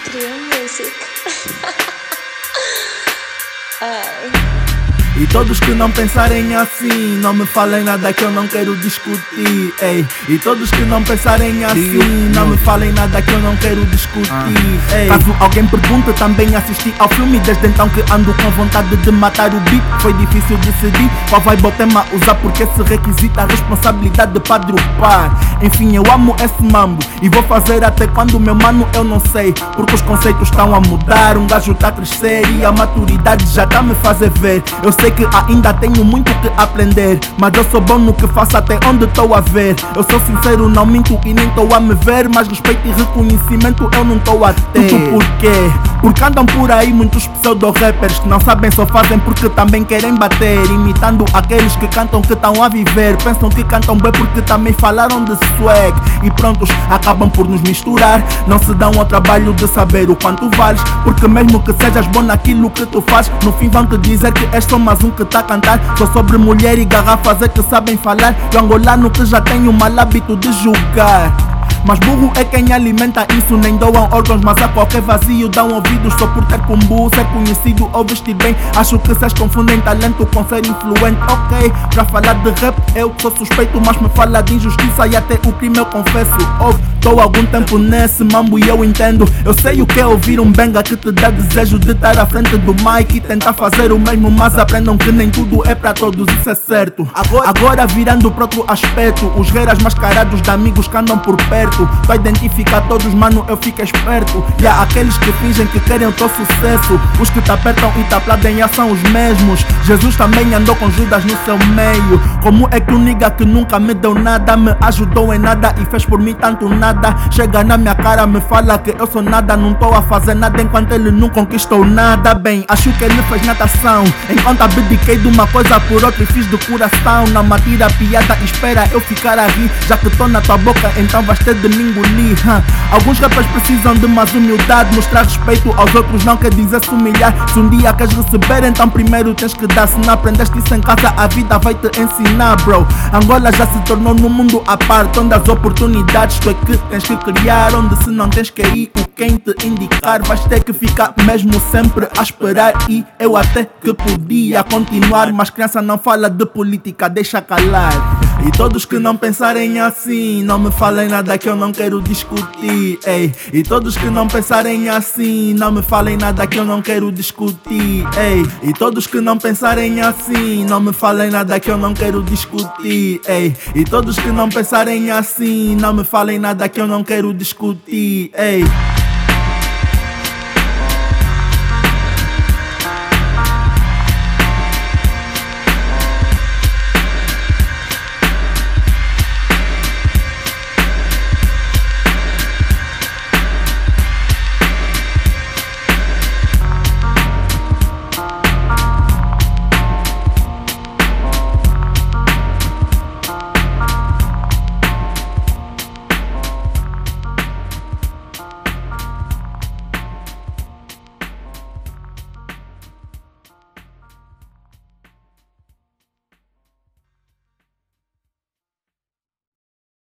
Extreme music. E todos que não pensarem assim, não me falem nada que eu não quero discutir. Ei. E todos que não pensarem assim, não me falem nada que eu não quero discutir. Ei. Caso alguém pergunte, também assisti ao filme. Desde então que ando com vontade de matar o beat. Foi difícil decidir qual vai o tema usar, porque se requisita a responsabilidade para dropar. Enfim, eu amo esse mambo e vou fazer até quando meu mano eu não sei. Porque os conceitos estão a mudar, um gajo tá a crescer e a maturidade já tá me fazer ver. Eu sei que ainda tenho muito que aprender, mas eu sou bom no que faço até onde estou a ver. Eu sou sincero, não minto e nem estou a me ver, mas respeito e reconhecimento eu não estou a ter. Tudo por quê? Porque andam por aí muitos pseudo-rappers que não sabem, só fazem porque também querem bater. Imitando aqueles que cantam que estão a viver. Pensam que cantam bem porque também falaram de swag. E prontos, acabam por nos misturar. Não se dão ao trabalho de saber o quanto vales. Porque mesmo que sejas bom naquilo que tu fazes, no fim vão te dizer que és só mais um que tá a cantar. Só sobre mulher e garrafas é que sabem falar. E o angolano que já tem o mal hábito de julgar. Mas burro é quem alimenta isso. Nem doam órgãos, mas a qualquer vazio dão ouvidos. Só por ter combo, ser conhecido ou vestir bem. Acho que vocês confundem talento com ser influente. Ok, pra falar de rap, eu sou suspeito, mas me fala de injustiça e até o crime eu confesso. Tô algum tempo nesse mambo e eu entendo. Eu sei o que é ouvir um benga que te dá desejo de estar à frente do mic e tentar fazer o mesmo. Mas aprendam que nem tudo é pra todos, isso é certo. Agora, agora virando pro outro aspecto, os guerras mascarados de amigos que andam por perto. Pra identificar todos, mano, eu fico esperto. E há aqueles que fingem que querem o teu sucesso. Os que te apertam e te aplaudem já são os mesmos. Jesus também andou com Judas no seu meio. Como é que um nigga que nunca me deu nada, me ajudou em nada e fez por mim tanto nada? Chega na minha cara, me fala que eu sou nada, não tô a fazer nada enquanto ele não conquistou nada. Bem, acho que ele fez natação. Enquanto abdiquei de uma coisa por outra e fiz de coração. Não me atira piada, espera eu ficar a rir. Já que tô na tua boca, então vais ter de me engolir. huh? Alguns rappers precisam de mais humildade. Mostrar respeito aos outros não quer dizer se humilhar. Se um dia queres receber, então primeiro tens que dar. Se não aprendeste isso em casa, a vida vai te ensinar, bro. Angola já se tornou no mundo à parte. Onde as oportunidades tu é que tens que criar. Onde se não tens que ir, o quem te indicar. Vais ter que ficar mesmo sempre a esperar. E eu até que podia continuar. Mas criança não fala de política, deixa calar. E todos que não pensarem assim, não me falem nada que eu não quero discutir. Ei. E todos que não pensarem assim, não me falem nada que eu não quero discutir. Ei. E todos que não pensarem assim, não me falem nada que eu não quero discutir. Ei. E todos que não pensarem assim, não me falem nada que eu não quero discutir. Ei.